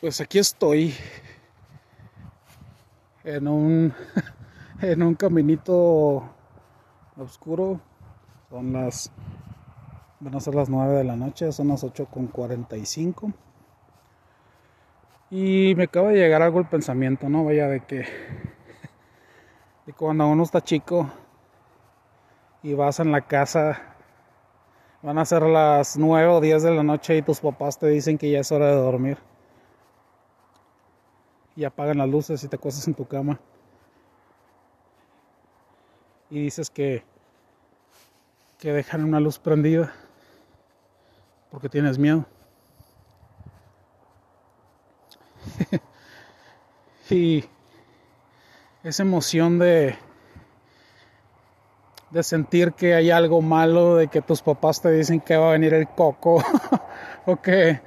Pues aquí estoy en un en un caminito oscuro. Son las van a ser las 9 de la noche, son las 8 con 45. Y me acaba de llegar algo el pensamiento, ¿no? Vaya de que de cuando uno está chico y vas en la casa van a ser las 9 o 10 de la noche y tus papás te dicen que ya es hora de dormir y apagan las luces y te acuestas en tu cama. Y dices que, que dejan una luz prendida porque tienes miedo. y esa emoción de, de sentir que hay algo malo, de que tus papás te dicen que va a venir el coco o que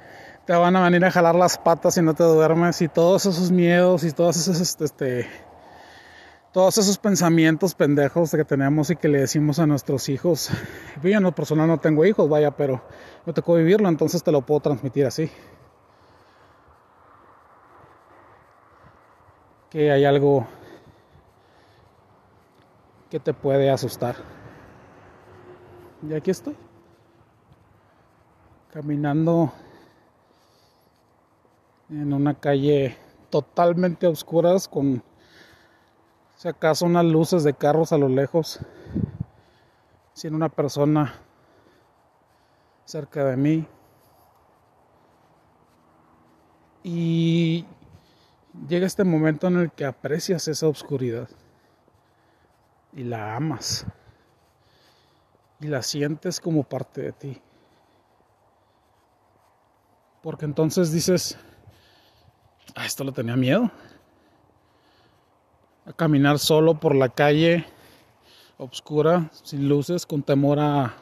te van a venir a jalar las patas y no te duermes y todos esos miedos y todos esos este, este todos esos pensamientos pendejos que tenemos y que le decimos a nuestros hijos. Yo en personal no tengo hijos, vaya, pero me tocó vivirlo, entonces te lo puedo transmitir así. Que hay algo que te puede asustar. Y aquí estoy. Caminando en una calle totalmente oscuras con si acaso unas luces de carros a lo lejos sin una persona cerca de mí. Y llega este momento en el que aprecias esa oscuridad y la amas y la sientes como parte de ti. Porque entonces dices esto lo tenía miedo. A caminar solo por la calle oscura, sin luces, con temor a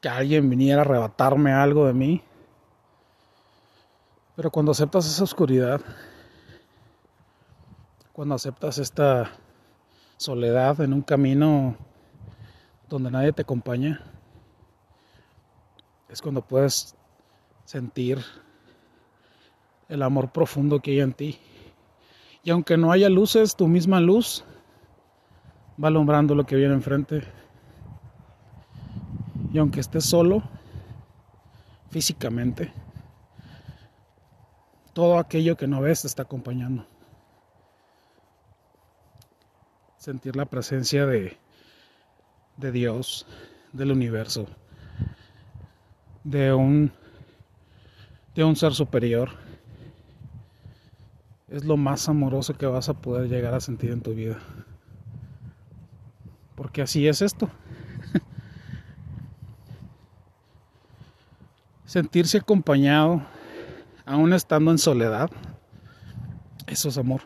que alguien viniera a arrebatarme algo de mí. Pero cuando aceptas esa oscuridad, cuando aceptas esta soledad en un camino donde nadie te acompaña, es cuando puedes sentir el amor profundo que hay en ti. Y aunque no haya luces, tu misma luz va alumbrando lo que viene enfrente. Y aunque estés solo físicamente, todo aquello que no ves te está acompañando. Sentir la presencia de, de Dios, del universo, de un, de un ser superior es lo más amoroso que vas a poder llegar a sentir en tu vida. Porque así es esto. Sentirse acompañado, aún estando en soledad, eso es amor.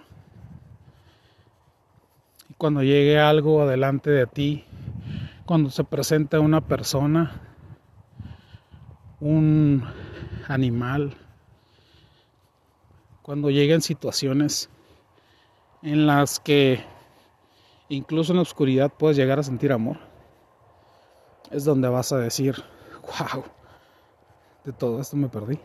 Y cuando llegue algo adelante de ti, cuando se presenta una persona, un animal, cuando lleguen situaciones en las que incluso en la oscuridad puedes llegar a sentir amor, es donde vas a decir, wow, de todo esto me perdí.